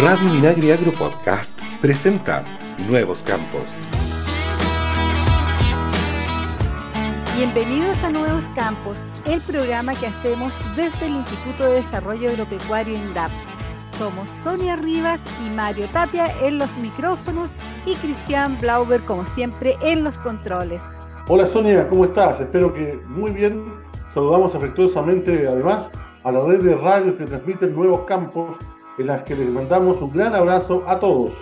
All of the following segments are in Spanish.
Radio Minagri Agro Podcast presenta Nuevos Campos. Bienvenidos a Nuevos Campos, el programa que hacemos desde el Instituto de Desarrollo Agropecuario INDAP. Somos Sonia Rivas y Mario Tapia en los micrófonos y Cristian Blauber, como siempre, en los controles. Hola Sonia, ¿cómo estás? Espero que muy bien. Saludamos afectuosamente, además, a la red de radios que transmiten Nuevos Campos en las que les mandamos un gran abrazo a todos.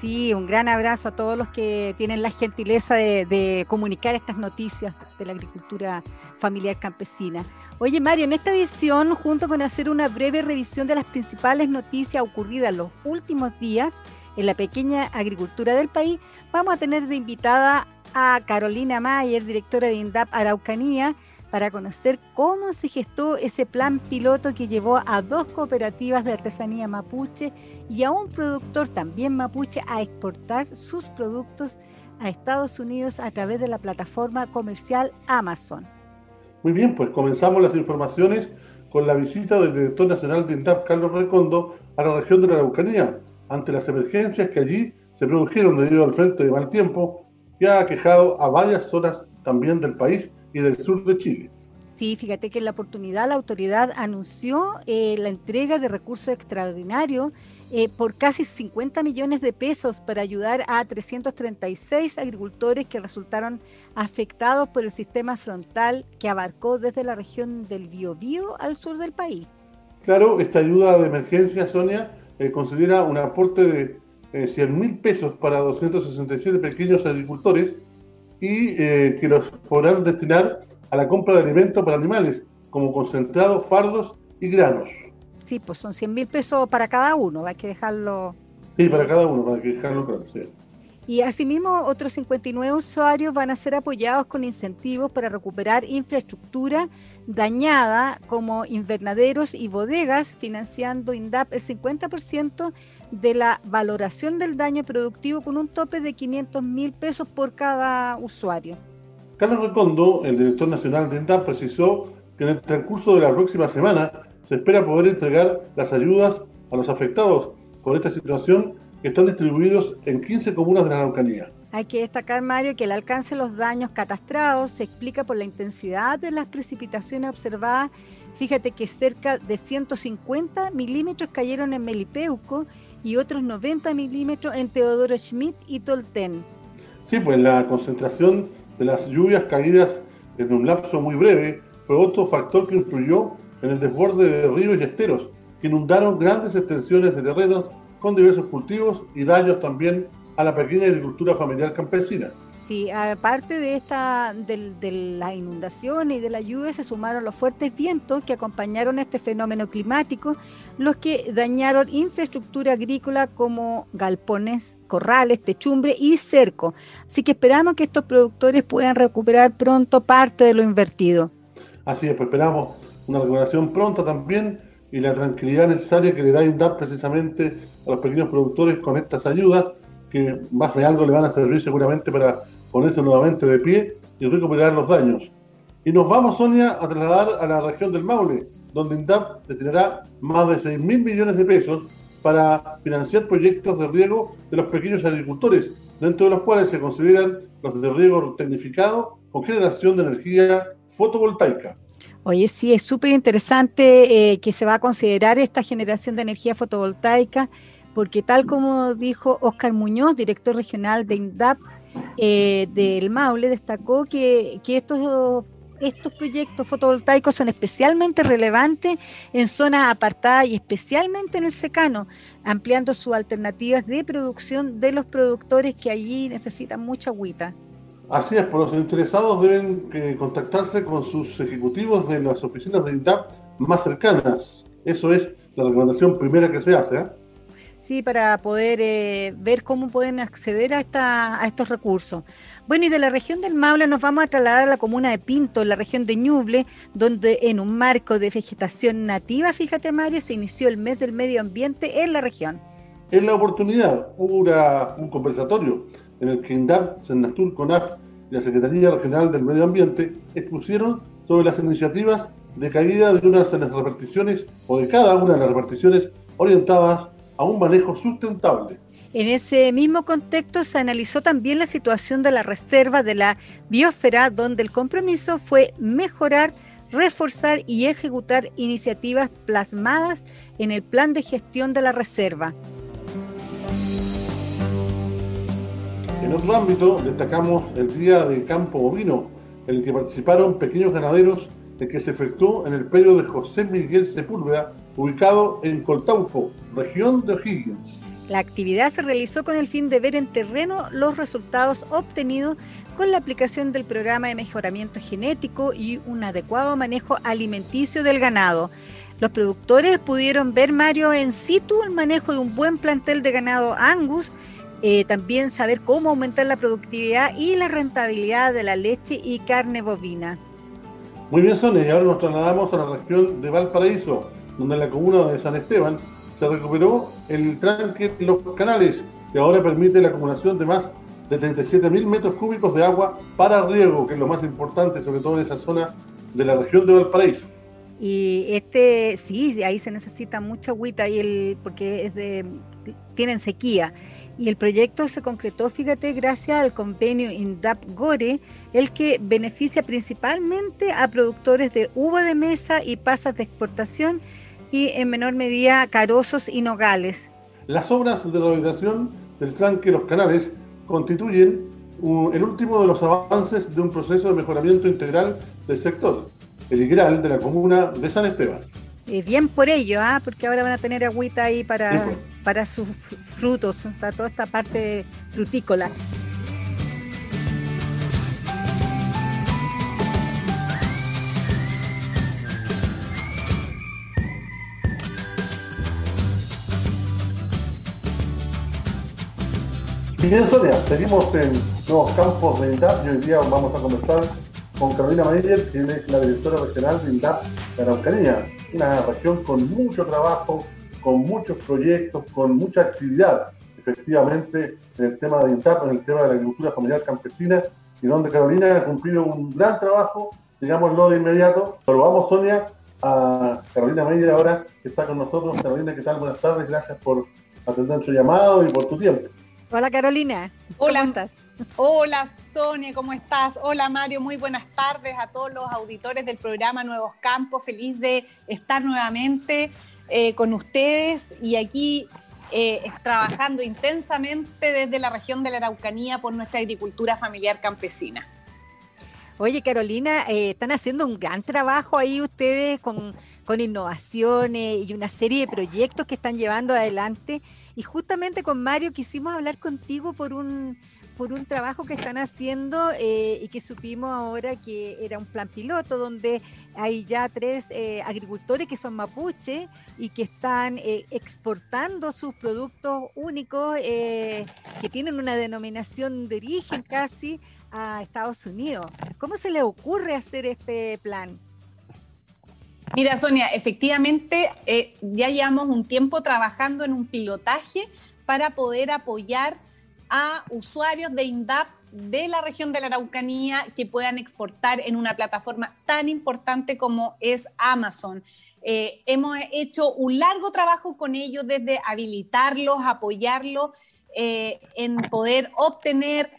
Sí, un gran abrazo a todos los que tienen la gentileza de, comunicar estas noticias de la agricultura familiar campesina. Oye, Mario, en esta edición, junto con hacer una breve revisión de las principales noticias ocurridas los últimos días en la pequeña agricultura del país, vamos a tener de invitada a Carolina Mayer, directora de INDAP Araucanía, para conocer cómo se gestó ese plan piloto que llevó a dos cooperativas de artesanía mapuche y a un productor también mapuche a exportar sus productos a Estados Unidos a través de la plataforma comercial Amazon. Muy bien, pues comenzamos las informaciones con la visita del director nacional de INDAP, Carlos Recondo, a la región de la Araucanía, ante las emergencias que allí se produjeron debido al frente de mal tiempo que ha aquejado a varias zonas también del país y del sur de Chile. Sí, fíjate que en la oportunidad la autoridad anunció eh, la entrega de recursos extraordinarios eh, por casi 50 millones de pesos para ayudar a 336 agricultores que resultaron afectados por el sistema frontal que abarcó desde la región del Biobío al sur del país. Claro, esta ayuda de emergencia, Sonia, eh, considera un aporte de 100 mil pesos para 267 pequeños agricultores y eh, que los podrán destinar a la compra de alimentos para animales, como concentrados, fardos y granos. Sí, pues son 100 mil pesos para cada uno, hay que dejarlo. Sí, para cada uno, para que dejarlo claro. Sí. Y asimismo, otros 59 usuarios van a ser apoyados con incentivos para recuperar infraestructura dañada como invernaderos y bodegas, financiando INDAP el 50% de la valoración del daño productivo con un tope de 500 mil pesos por cada usuario. Carlos Recondo, el director nacional de INDAP, precisó que en el transcurso de la próxima semana se espera poder entregar las ayudas a los afectados por esta situación que están distribuidos en 15 comunas de la Araucanía. Hay que destacar, Mario, que el alcance de los daños catastrados se explica por la intensidad de las precipitaciones observadas. Fíjate que cerca de 150 milímetros cayeron en Melipeuco y otros 90 milímetros en Teodoro Schmidt y Tolten. Sí, pues la concentración de las lluvias caídas en un lapso muy breve fue otro factor que influyó en el desborde de ríos y esteros, que inundaron grandes extensiones de terrenos con diversos cultivos y daños también a la pequeña agricultura familiar campesina. Sí, aparte de esta de, de la inundación y de la lluvia se sumaron los fuertes vientos que acompañaron este fenómeno climático, los que dañaron infraestructura agrícola como galpones, corrales, techumbre y cerco. Así que esperamos que estos productores puedan recuperar pronto parte de lo invertido. Así es, pues esperamos una recuperación pronta también y la tranquilidad necesaria que le da INDAP precisamente a los pequeños productores con estas ayudas, que más de algo le van a servir seguramente para ponerse nuevamente de pie y recuperar los daños. Y nos vamos, Sonia, a trasladar a la región del Maule, donde INDAP destinará más de 6 mil millones de pesos para financiar proyectos de riego de los pequeños agricultores, dentro de los cuales se consideran los de riego tecnificado con generación de energía fotovoltaica. Oye, sí, es súper interesante eh, que se va a considerar esta generación de energía fotovoltaica, porque tal como dijo Oscar Muñoz, director regional de INDAP eh, del Maule, destacó que, estos proyectos fotovoltaicos son especialmente relevantes en zonas apartadas y especialmente en el secano, ampliando sus alternativas de producción de los productores que allí necesitan mucha agüita. Así es, por los interesados deben eh, contactarse con sus ejecutivos de las oficinas de INDAP más cercanas. Eso es la recomendación primera que se hace. ¿eh? Sí, para poder eh, ver cómo pueden acceder a, esta, a estos recursos. Bueno, y de la región del Maule nos vamos a trasladar a la comuna de Pinto, en la región de Ñuble, donde en un marco de vegetación nativa, fíjate Mario, se inició el mes del medio ambiente en la región. En la oportunidad hubo un conversatorio en el que INDAP, Senastur, CONAF y la Secretaría Regional del Medio Ambiente expusieron sobre las iniciativas de caída de unas de las reparticiones o de cada una de las reparticiones orientadas a un manejo sustentable. En ese mismo contexto se analizó también la situación de la reserva de la biosfera, donde el compromiso fue mejorar, reforzar y ejecutar iniciativas plasmadas en el plan de gestión de la reserva. En otro ámbito, destacamos el Día de Campo Bovino, en el que participaron pequeños ganaderos, el que se efectuó en el predio de José Miguel Sepúlveda, ubicado en Coltauco, región de O'Higgins. La actividad se realizó con el fin de ver en terreno los resultados obtenidos con la aplicación del programa de mejoramiento genético y un adecuado manejo alimenticio del ganado. Los productores pudieron ver, Mario, en situ el manejo de un buen plantel de ganado Angus, eh, también saber cómo aumentar la productividad y la rentabilidad de la leche y carne bovina. Muy bien, Sonia, y ahora nos trasladamos a la región de Valparaíso, donde en la comuna de San Esteban se recuperó el tranque de los canales que ahora permite la acumulación de más de 37 mil metros cúbicos de agua para riego, que es lo más importante, sobre todo en esa zona de la región de Valparaíso. Y este, sí, ahí se necesita mucha agüita, y el, porque es de, tienen sequía. Y el proyecto se concretó, fíjate, gracias al convenio INDAP-GORE, el que beneficia principalmente a productores de uva de mesa y pasas de exportación y en menor medida carozos y nogales. Las obras de rehabilitación del tranque Los Canales constituyen el último de los avances de un proceso de mejoramiento integral del sector, el IGRAL de la comuna de San Esteban. Eh, bien por ello, ¿ah? porque ahora van a tener agüita ahí para, pues. Para sus frutos, para toda esta parte frutícola. Bien, Sonia, seguimos en nuevos campos de INDAP y hoy día vamos a conversar con Carolina Meyer, quien es la directora regional de INDAP de Araucanía, una región con mucho trabajo, con muchos proyectos, con mucha actividad, efectivamente, en el tema de INDAP, en el tema de la agricultura familiar campesina, y donde Carolina ha cumplido un gran trabajo, digámoslo de inmediato. Pero vamos, Sonia, a Carolina Meyer ahora, que está con nosotros. Carolina, ¿qué tal? Buenas tardes, gracias por atender nuestro llamado y por tu tiempo. Hola Carolina. Hola. estás? Hola Sonia, ¿cómo estás? Hola Mario, muy buenas tardes a todos los auditores del programa Nuevos Campos. Feliz de estar nuevamente eh, con ustedes y aquí eh, trabajando intensamente desde la región de la Araucanía por nuestra agricultura familiar campesina. Oye, Carolina, eh, están haciendo un gran trabajo ahí ustedes con, con innovaciones y una serie de proyectos que están llevando adelante y justamente con Mario quisimos hablar contigo por un, por un trabajo que están haciendo eh, y que supimos ahora que era un plan piloto donde hay ya tres eh, agricultores que son mapuche y que están eh, exportando sus productos únicos que tienen una denominación de origen casi a Estados Unidos. ¿Cómo se le ocurre hacer este plan? Mira, Sonia, efectivamente ya llevamos un tiempo trabajando en un pilotaje para poder apoyar a usuarios de INDAP de la región de la Araucanía que puedan exportar en una plataforma tan importante como es Amazon. Eh, hemos hecho un largo trabajo con ellos desde habilitarlos, apoyarlos eh, en poder obtener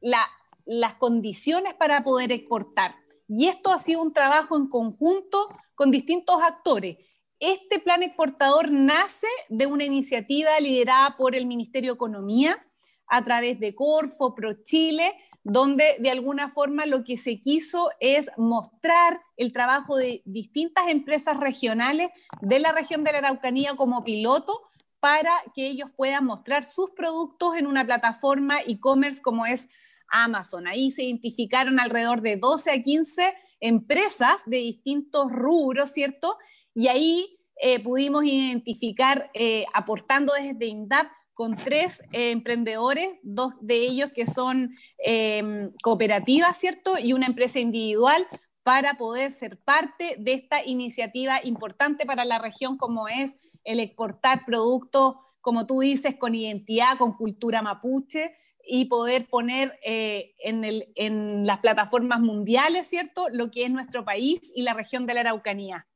las condiciones para poder exportar. Y esto ha sido un trabajo en conjunto con distintos actores. Este plan exportador nace de una iniciativa liderada por el Ministerio de Economía a través de Corfo, ProChile, donde de alguna forma lo que se quiso es mostrar el trabajo de distintas empresas regionales de la región de la Araucanía como piloto para que ellos puedan mostrar sus productos en una plataforma e-commerce como es Amazon. Ahí se identificaron alrededor de 12 a 15 empresas de distintos rubros, ¿cierto? Y ahí eh, pudimos identificar, eh, aportando desde INDAP, con tres eh, emprendedores, dos de ellos que son em, cooperativas, ¿cierto? Y una empresa individual para poder ser parte de esta iniciativa importante para la región como es el exportar productos, como tú dices, con identidad, con cultura mapuche, y poder poner eh, en, las plataformas mundiales, ¿cierto?, lo que es nuestro país y la región de la Araucanía.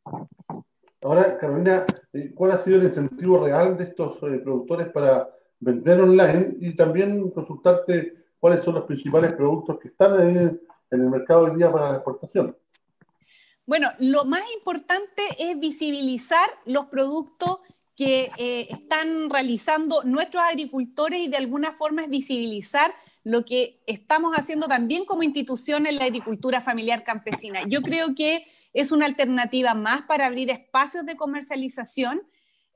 Ahora, Carolina, eh, ¿cuál ha sido el incentivo real de estos eh, productores para vender online y también consultarte cuáles son los principales productos que están en el mercado hoy día para la exportación? Bueno, lo más importante es visibilizar los productos que eh, están realizando nuestros agricultores y de alguna forma es visibilizar lo que estamos haciendo también como institución en la agricultura familiar campesina. Yo creo que es una alternativa más para abrir espacios de comercialización,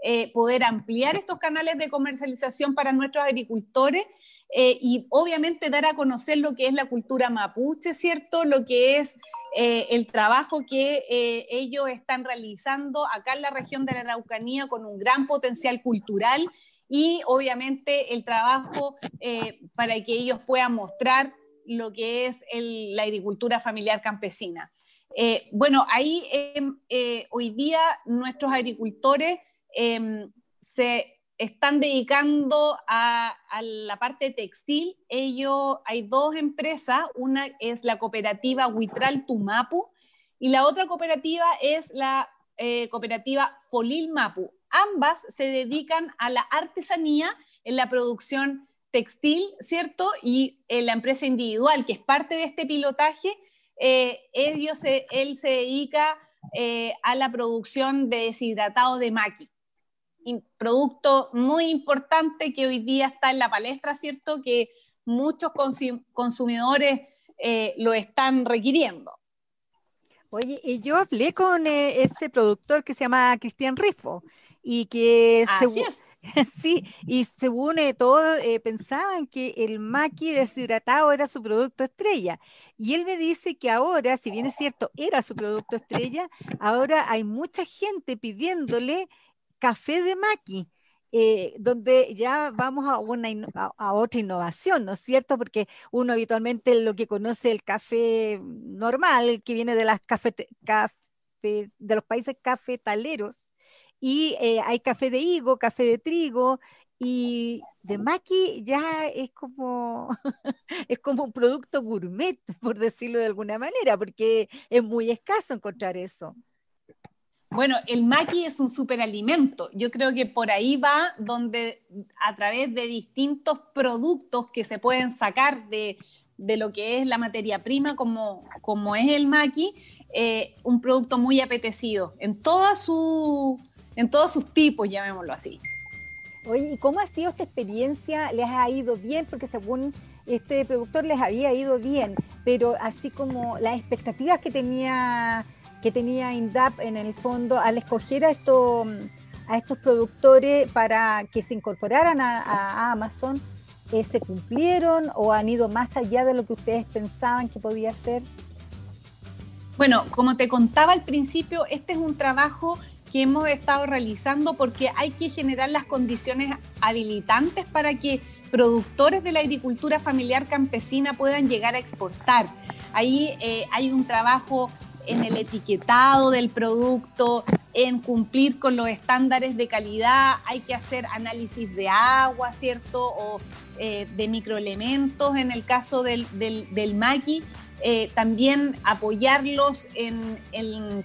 eh, poder ampliar estos canales de comercialización para nuestros agricultores eh, y obviamente dar a conocer lo que es la cultura mapuche, ¿cierto? Lo que es eh, el trabajo que ellos están realizando acá en la región de la Araucanía con un gran potencial cultural y obviamente el trabajo para que ellos puedan mostrar lo que es la agricultura familiar campesina. Eh, bueno, ahí em, eh, hoy día nuestros agricultores em, se están dedicando a, la parte textil. Ellos, hay dos empresas, una es la cooperativa Huitral Tumapu y la otra cooperativa es la eh, cooperativa Folil Mapu. Ambas se dedican a la artesanía en la producción textil, ¿cierto? Y la empresa individual, que es parte de este pilotaje, eh, él se dedica eh, a la producción de deshidratado de maqui. Un producto muy importante que hoy día está en la palestra, ¿cierto? Que muchos consumidores eh, lo están requiriendo. Oye, y yo hablé con ese productor que se llama Cristian Rifo y que Así es Sí, y según eh, todos eh, pensaban que el maqui deshidratado era su producto estrella. Y él me dice que ahora, si bien es cierto, era su producto estrella, ahora hay mucha gente pidiéndole café de maqui. Eh, donde ya vamos a, una, a, otra innovación, ¿no es cierto? Porque uno habitualmente lo que conoce el café normal, que viene de, las de los países cafetaleros, y eh, hay café de higo, café de trigo, y de maqui ya es como, es como un producto gourmet, por decirlo de alguna manera, porque es muy escaso encontrar eso. Bueno, el maqui es un superalimento. Yo creo que por ahí va donde a través de distintos productos que se pueden sacar de, lo que es la materia prima, como, como es el maqui, eh, un producto muy apetecido en toda su, en todos sus tipos, llamémoslo así. Oye, ¿y cómo ha sido esta experiencia? ¿Les ha ido bien? Porque según este productor les había ido bien, pero así como las expectativas que tenía que tenía INDAP en el fondo al escoger a estos a estos productores para que se incorporaran a, Amazon, eh, ¿se cumplieron o han ido más allá de lo que ustedes pensaban que podía ser? Bueno, como te contaba al principio, este es un trabajo que hemos estado realizando porque hay que generar las condiciones habilitantes para que productores de la agricultura familiar campesina puedan llegar a exportar. Ahí eh, hay un trabajo en el etiquetado del producto, en cumplir con los estándares de calidad, hay que hacer análisis de agua, ¿cierto? O eh, de microelementos en el caso del, del, del maqui, eh, también apoyarlos en,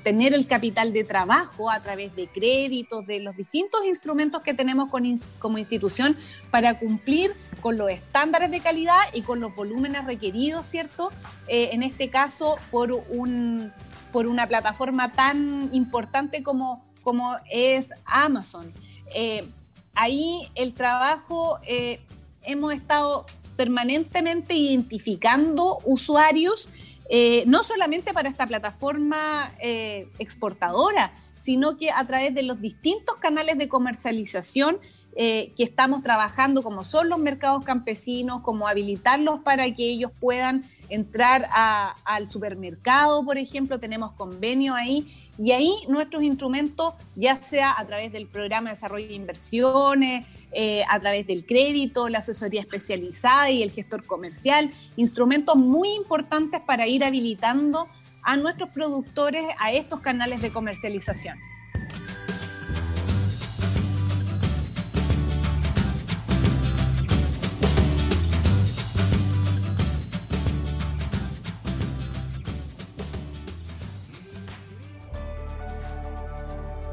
tener el capital de trabajo a través de créditos, de los distintos instrumentos que tenemos como institución para cumplir con los estándares de calidad y con los volúmenes requeridos, ¿cierto? Eh, en este caso, por, un, por una plataforma tan importante como, como es Amazon. Eh, ahí el trabajo hemos estado permanentemente identificando usuarios, eh, no solamente para esta plataforma eh, exportadora, sino que a través de los distintos canales de comercialización eh, que estamos trabajando, como son los mercados campesinos, como habilitarlos para que ellos puedan entrar al supermercado, por ejemplo, tenemos convenio ahí, y ahí nuestros instrumentos, ya sea a través del programa de desarrollo de inversiones, eh, a través del crédito, la asesoría especializada y el gestor comercial, instrumentos muy importantes para ir habilitando a nuestros productores a estos canales de comercialización.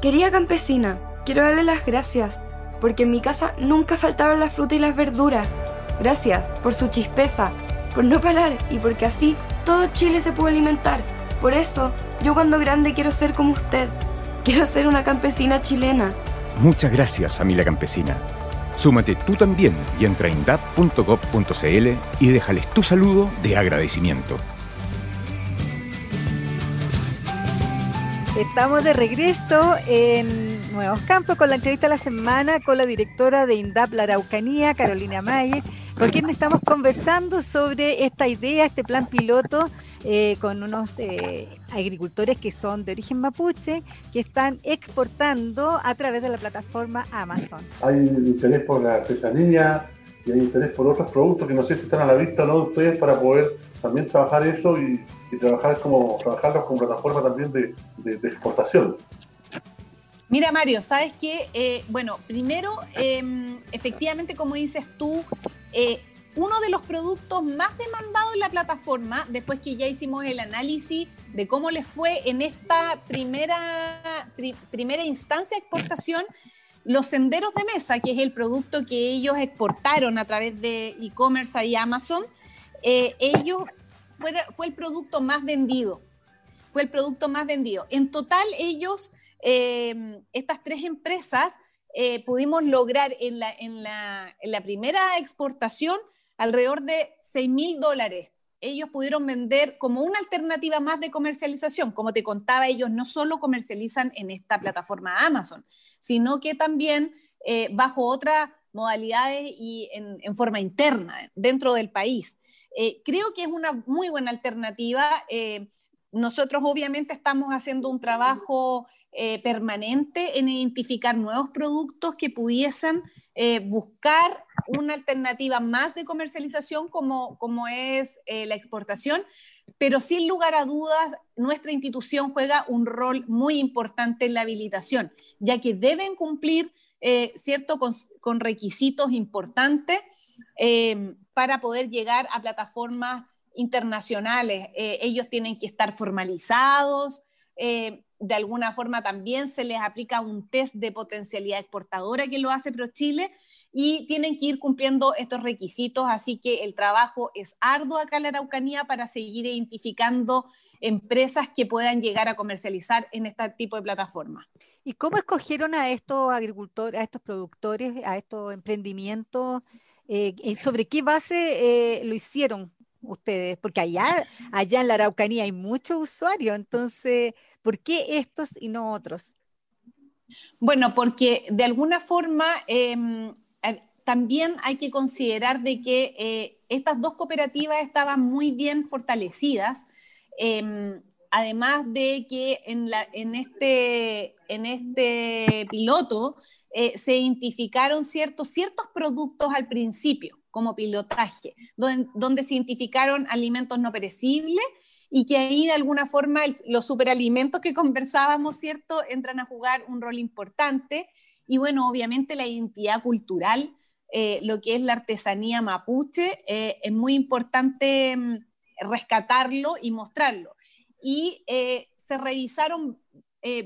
Querida campesina, quiero darle las gracias, porque en mi casa nunca faltaban la fruta y las verduras. Gracias por su chispeza, por no parar y porque así todo Chile se pudo alimentar. Por eso, yo cuando grande quiero ser como usted. Quiero ser una campesina chilena. Muchas gracias, familia campesina. Súmate tú también y entra en dap.gov.cl y déjales tu saludo de agradecimiento. Estamos de regreso en Nuevos Campos con la entrevista de la semana con la directora de INDAP La Araucanía, Carolina Mayer, con quien estamos conversando sobre esta idea, este plan piloto eh, con unos eh, agricultores que son de origen mapuche, que están exportando a través de la plataforma Amazon. Hay interés por la artesanía y hay interés por otros productos que no sé si están a la vista o no de ustedes para poder también trabajar eso y, trabajar como, trabajarlos como plataforma también de, exportación. Mira, Mario, sabes que, eh, bueno, primero, em, efectivamente, como dices tú, uno de los productos más demandados en la plataforma, después que ya hicimos el análisis de cómo les fue en esta primera, primera instancia de exportación, los senderos de mesa, que es el producto que ellos exportaron a través de e-commerce y Amazon, eh, ellos fue, el producto más vendido. Fue el producto más vendido. En total, ellos, eh, estas tres empresas, eh, pudimos lograr en la primera exportación alrededor de 6 mil dólares. Ellos pudieron vender como una alternativa más de comercialización. Como te contaba, ellos no solo comercializan en esta plataforma Amazon, sino que también eh, bajo otras modalidades y en, forma interna dentro del país. Eh, creo que es una muy buena alternativa. Eh, nosotros obviamente estamos haciendo un trabajo permanente en identificar nuevos productos que pudiesen eh, buscar una alternativa más de comercialización como, como es eh, la exportación, pero sin lugar a dudas, nuestra institución juega un rol muy importante en la habilitación, ya que deben cumplir, eh, con, requisitos importantes para poder llegar a plataformas internacionales. ellos tienen que estar formalizados, de alguna forma también se les aplica un test de potencialidad exportadora que lo hace ProChile y tienen que ir cumpliendo estos requisitos, así que el trabajo es arduo acá en la Araucanía para seguir identificando empresas que puedan llegar a comercializar en este tipo de plataformas. ¿Y cómo escogieron a estos agricultores, a estos productores, a estos emprendimientos? Eh, ¿Sobre qué base eh, lo hicieron ustedes? Porque allá, allá en la Araucanía hay muchos usuarios, entonces, ¿Por qué estos y no otros? Bueno, porque de alguna forma em, también hay que considerar de que eh, estas dos cooperativas estaban muy bien fortalecidas. Em, además de que en, este, este, piloto eh, se identificaron ciertos, ciertos productos al principio como pilotaje, donde se identificaron alimentos no perecibles y que ahí de alguna forma los superalimentos que conversábamos, ¿cierto?, entran a jugar un rol importante. Y bueno, obviamente la identidad cultural, eh, lo que es la artesanía mapuche, eh, es muy importante mm, rescatarlo y mostrarlo. Y se revisaron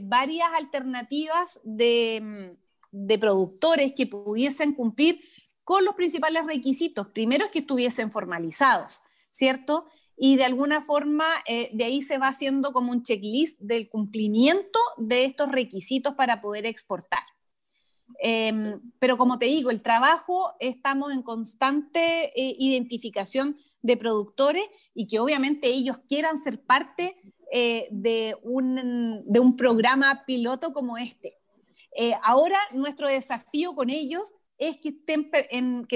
varias alternativas de, mm, de productores que pudiesen cumplir con los principales requisitos. Primero es que estuviesen formalizados, ¿cierto? y de alguna forma eh, de ahí se va haciendo como un checklist del cumplimiento de estos requisitos para poder exportar. Em, pero como te digo, el trabajo, estamos en constante eh, identificación de productores y que obviamente ellos quieran ser parte eh, de, un, de, un, programa piloto como este. Ahora nuestro desafío con ellos es que,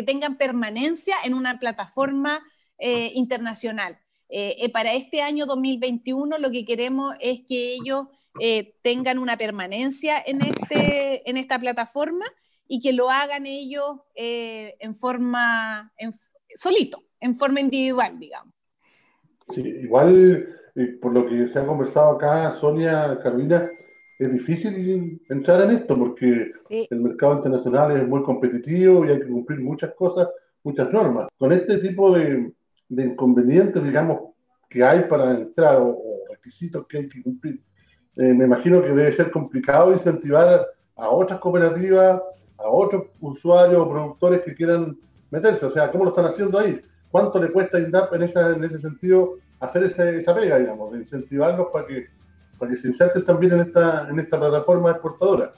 tengan permanencia en una plataforma internacional. Eh, eh, para este año 2021 lo que queremos es que ellos eh, tengan una permanencia en, este, en esta plataforma y que lo hagan ellos en forma, solito, en forma individual, digamos. Sí, igual, por lo que se ha conversado acá, Sonia, Carolina, es difícil entrar en esto porque el mercado internacional es muy competitivo y hay que cumplir muchas cosas, muchas normas. Con este tipo de, de inconvenientes, digamos, que hay para entrar o, requisitos que hay que cumplir. eh, me imagino que debe ser complicado incentivar a otras cooperativas, a otros usuarios o productores que quieran meterse. O sea, ¿cómo lo están haciendo ahí? ¿Cuánto le cuesta a INDAP en, en ese sentido hacer esa pega, digamos, de incentivarlos para que, para que se inserten también en esta, en esta plataforma exportadora?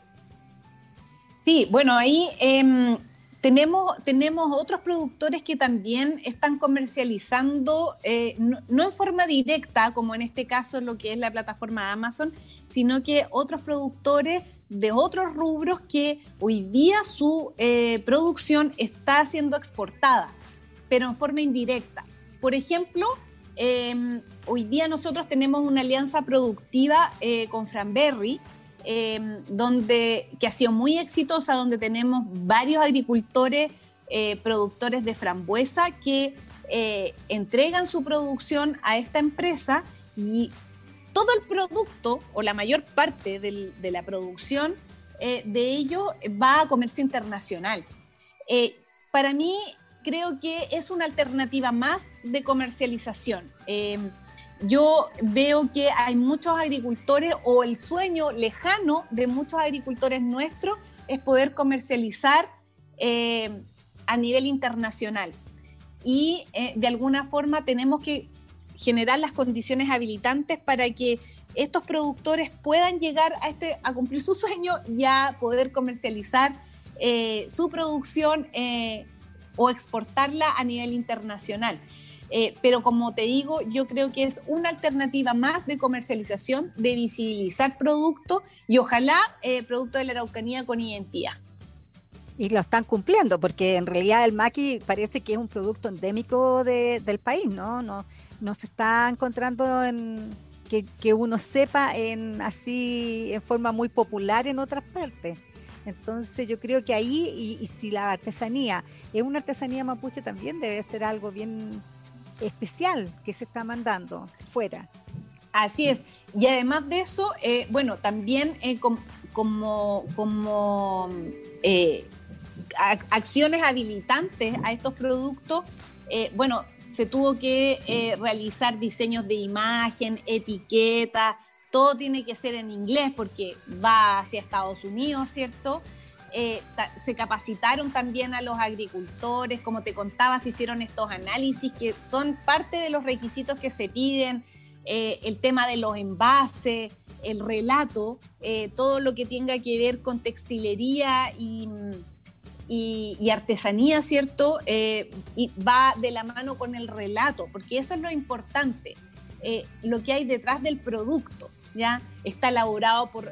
Sí, bueno, ahí em, tenemos, tenemos otros productores que también están comercializando, eh, no, en forma directa, como en este caso lo que es la plataforma Amazon, sino que otros productores de otros rubros que hoy día su eh, producción está siendo exportada, pero en forma indirecta. Por ejemplo, em, hoy día nosotros tenemos una alianza productiva eh, con Franberry, Em, donde, que ha sido muy exitosa, donde tenemos varios agricultores, eh, productores de frambuesa que eh, entregan su producción a esta empresa y todo el producto o la mayor parte de la producción eh, de ello va a comercio internacional. para mí creo que es una alternativa más de comercialización. Em, yo veo que hay muchos agricultores o el sueño lejano de muchos agricultores nuestros es poder comercializar eh, a nivel internacional. Y eh, de alguna forma tenemos que generar las condiciones habilitantes para que estos productores puedan llegar a, este, a cumplir su sueño y a poder comercializar eh, su producción o exportarla a nivel internacional. Eh, pero como te digo, yo creo que es una alternativa más de comercialización, de visibilizar productos y ojalá eh, producto de la Araucanía con identidad. Y lo están cumpliendo, porque en realidad el maqui parece que es un producto endémico del país, ¿no? No, se está encontrando en que, que, uno sepa en así en forma muy popular en otras partes. Entonces yo creo que ahí, y, y si la artesanía es una artesanía mapuche, también debe ser algo bien especial que se está mandando fuera. Así es. Y además de eso, eh, bueno, también eh, como, como eh, acciones habilitantes a estos productos, bueno, se tuvo que realizar diseños de imagen, etiquetas, todo tiene que ser en inglés porque va hacia Estados Unidos, ¿cierto? Eh, se capacitaron también a los agricultores, como te contaba, se hicieron estos análisis que son parte de los requisitos que se piden, eh, el tema de los envases, el relato, eh, todo lo que tenga que ver con textilería y, artesanía, ¿cierto? y va de la mano con el relato, porque eso es lo importante, lo que hay detrás del producto, ¿ya? Está elaborado por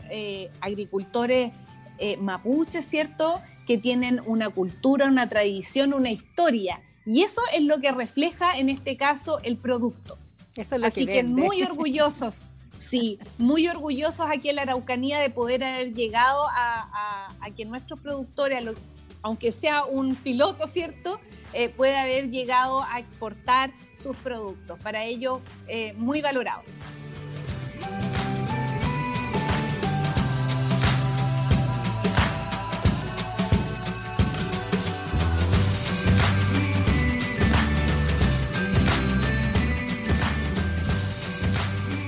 agricultores eh, mapuches, ¿cierto? Que tienen una cultura, una tradición, una historia. Y eso es lo que refleja en este caso el producto. Así que, muy orgullosos, sí, muy orgullosos aquí en la Araucanía de poder haber llegado a, que nuestros productores, aunque sea un piloto, ¿cierto? Eh, puede haber llegado a exportar sus productos. Para ello, eh, muy valorado.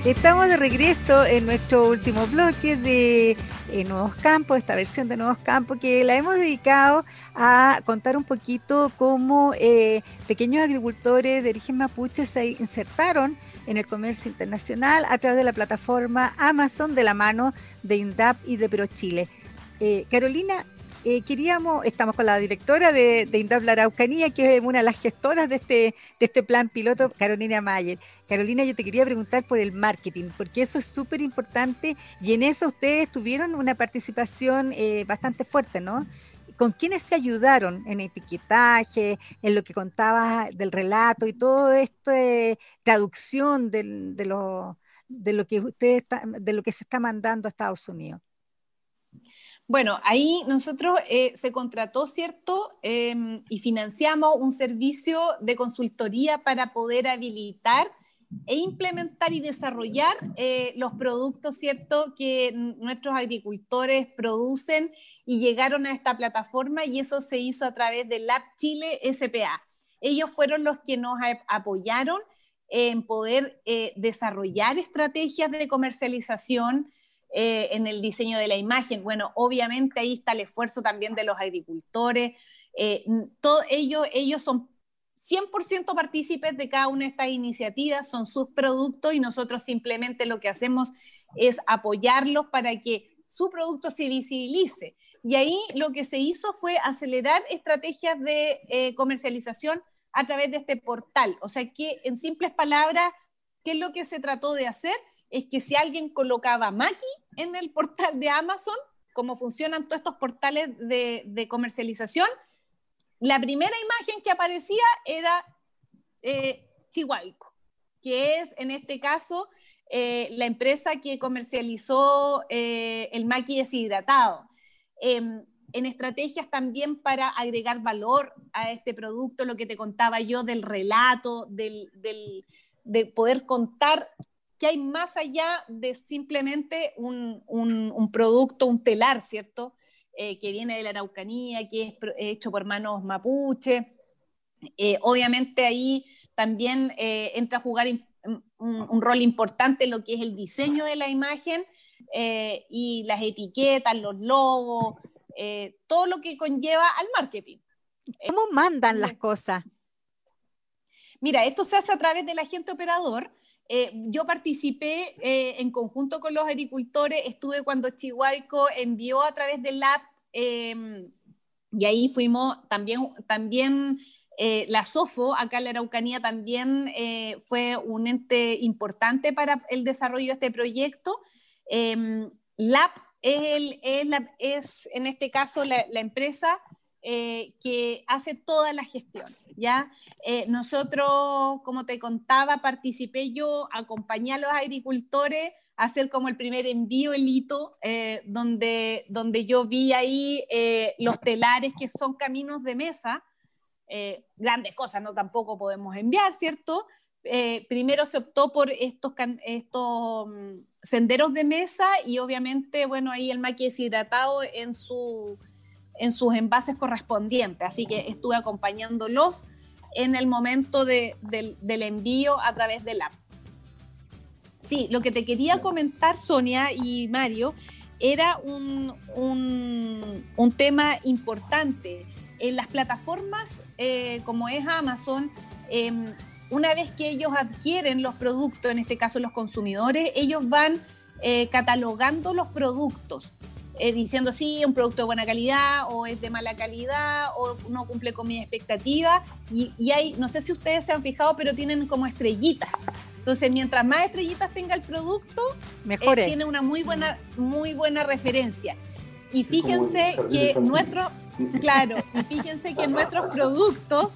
Estamos de regreso en nuestro último bloque de eh, Nuevos Campos, esta versión de Nuevos Campos, que la hemos dedicado a contar un poquito cómo eh, pequeños agricultores de origen mapuche se insertaron en el comercio internacional a través de la plataforma Amazon de la mano de INDAP y de ProChile. Eh, Carolina, eh, queríamos, estamos con la directora de, de Indab Araucanía, que es una de las gestoras de este, de este plan piloto, Carolina Mayer. Carolina, yo te quería preguntar por el marketing, porque eso es súper importante y en eso ustedes tuvieron una participación eh, bastante fuerte, ¿no? ¿Con quiénes se ayudaron en etiquetaje, en lo que contabas del relato y todo esto de traducción de, lo, de lo que ustedes de lo que se está mandando a Estados Unidos? Bueno, ahí nosotros eh, se contrató, ¿cierto? Em, y financiamos un servicio de consultoría para poder habilitar e implementar y desarrollar eh, los productos, ¿cierto?, que nuestros agricultores producen y llegaron a esta plataforma y eso se hizo a través del Lab Chile SPA. Ellos fueron los que nos apoyaron en poder eh, desarrollar estrategias de comercialización, eh, en el diseño de la imagen. Bueno, obviamente ahí está el esfuerzo también de los agricultores. Eh, todo, ellos, ellos son 100% partícipes de cada una de estas iniciativas, son sus productos y nosotros simplemente lo que hacemos es apoyarlos para que su producto se visibilice. Y ahí lo que se hizo fue acelerar estrategias de eh, comercialización a través de este portal. O sea que, en simples palabras, ¿qué es lo que se trató de hacer? Es que si alguien colocaba Maki en el portal de Amazon, como funcionan todos estos portales de, comercialización, la primera imagen que aparecía era eh, que es en este caso eh, la empresa que comercializó eh, el maqui deshidratado. Em, en estrategias también para agregar valor a este producto, lo que te contaba yo del relato, del, de poder contar que hay más allá de simplemente un, un, producto, un telar, ¿cierto? Eh, que viene de la Araucanía, que es hecho por manos mapuche. obviamente ahí también entra a jugar un, rol importante lo que es el diseño de la imagen eh, y las etiquetas, los logos, eh, todo lo que conlleva al marketing. ¿Cómo mandan las cosas? Mira, esto se hace a través del agente operador. Eh, yo participé en conjunto con los agricultores, estuve cuando Chihuahua envió a través del app em, y ahí fuimos también, también eh, la SOFO, acá en la Araucanía, también eh, fue un ente importante para el desarrollo de este proyecto. Eh, LAP es, en este caso la, empresa eh, que hace toda la gestión. ¿ya? nosotros, como te contaba, participé yo, acompañé a los agricultores a hacer como el primer envío, el hito, donde, donde yo vi ahí los telares que son caminos de mesa, eh, grandes cosas, no tampoco podemos enviar, ¿cierto? Eh, primero se optó por estos, estos mm, senderos de mesa y obviamente, bueno, ahí el maqui deshidratado en, su, en sus envases correspondientes, así que estuve acompañándolos en el momento del, del, envío a través del app. Sí, lo que te quería comentar, Sonia y Mario, era un, un, un tema importante. En las plataformas eh, como es Amazon, em, una vez que ellos adquieren los productos, en este caso los consumidores, ellos van eh, catalogando los productos, eh, diciendo si un producto de buena calidad o es de mala calidad o no cumple con mi expectativa. Y, y hay, no sé si ustedes se han fijado, pero tienen como estrellitas. Entonces, mientras más estrellitas tenga el producto, mejor tiene una muy buena, muy buena referencia. Y fíjense que nuestro, claro, y fíjense que nuestros productos,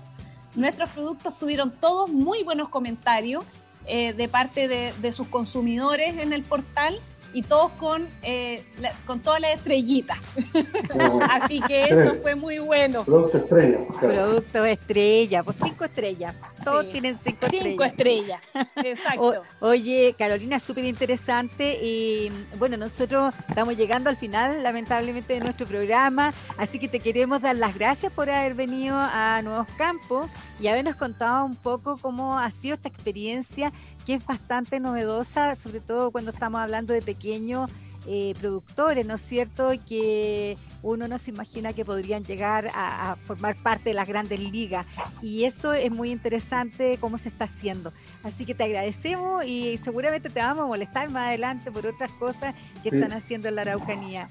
nuestros productos tuvieron todos muy buenos comentarios eh, de parte de, de, sus consumidores en el portal y todos con, eh, con todas las estrellitas. Así que eso fue muy bueno. Producto estrella. Producto estrella, pues cinco estrellas. Todos tienen cinco, cinco estrellas. Exacto. oye, Carolina, súper interesante. Y bueno, nosotros estamos llegando al final, lamentablemente, de nuestro programa. Así que te queremos dar las gracias por haber venido a Nuevos Campos y habernos contado un poco cómo ha sido esta experiencia que es bastante novedosa, sobre todo cuando estamos hablando de pequeños eh, productores, ¿no es cierto? Que uno no se imagina que podrían llegar a, formar parte de las grandes ligas. Y eso es muy interesante cómo se está haciendo. Así que te agradecemos y seguramente te vamos a molestar más adelante por otras cosas que están haciendo en la Araucanía.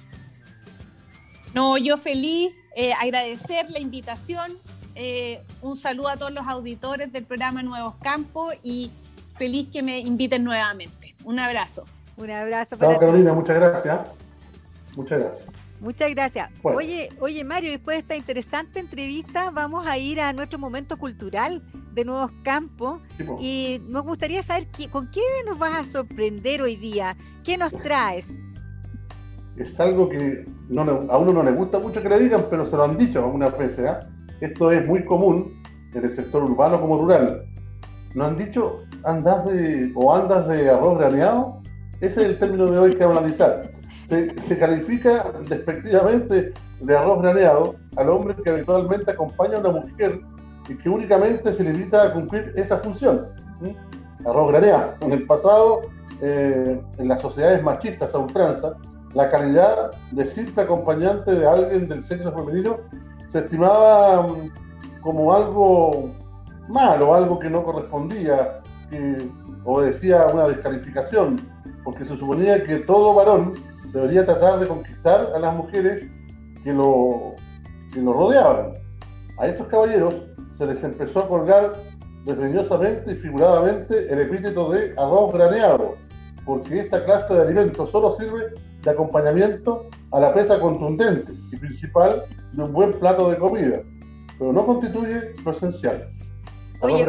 No, yo feliz, eh, agradecer la invitación. Eh, un saludo a todos los auditores del programa Nuevos Campos y feliz que me inviten nuevamente. Un abrazo. Un abrazo para Carolina, muchas gracias. Muchas gracias. Muchas gracias. Oye, oye Mario, después de esta interesante entrevista vamos a ir a nuestro momento cultural de Nuevos Campos y nos gustaría saber con qué nos vas a sorprender hoy día. ¿Qué nos traes? Es algo que a uno no le gusta mucho que le digan, pero se lo han dicho algunas veces. ¿eh? Esto es muy común en el sector urbano como rural. Nos han dicho andas de, o andas de arroz graneado, ese es el término de hoy que vamos a analizar. Se, califica despectivamente de arroz graneado al hombre que habitualmente acompaña a una mujer y que únicamente se limita a cumplir esa función. Arroz graneado. En el pasado eh, en las sociedades machistas a ultranza, la calidad de simple acompañante de alguien del sexo femenino se estimaba mm, como algo malo, algo que no correspondía, que obedecía a una descalificación, porque se suponía que todo varón debería tratar de conquistar a las mujeres que lo, que lo rodeaban. A estos caballeros se les empezó a colgar desdeñosamente y figuradamente el epíteto de arroz graneado, porque esta clase de alimentos solo sirve de acompañamiento a la presa contundente y principal de un buen plato de comida, pero no constituye lo esencial. Oye,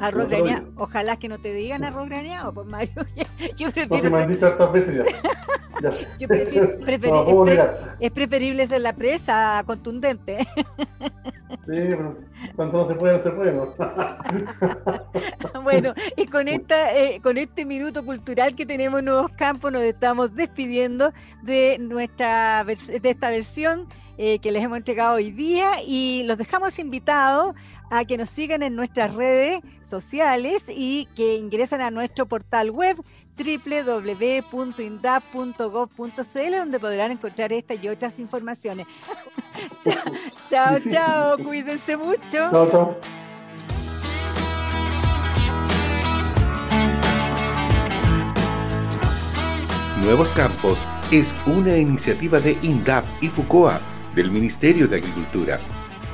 arroz graneado. Ojalá que no te digan arroz graneado, pues Mario. Yo prefiero. No, me han dicho hartas veces ya. Yo prefiero, es, preferible ser la presa contundente. Sí, pero cuando no se puede, no se puede. ¿no? bueno, y con, esta, eh, con este minuto cultural que tenemos en Nuevos Campos, nos estamos despidiendo de, nuestra, de esta versión eh, que les hemos entregado hoy día y los dejamos invitados a que nos sigan en nuestras redes sociales y que ingresen a nuestro portal web www.indap.gov.cl donde podrán encontrar esta y otras informaciones. chao, chao, cuídense mucho. Chao, chao. Nuevos Campos es una iniciativa de INDAP y FUCOA del Ministerio de Agricultura.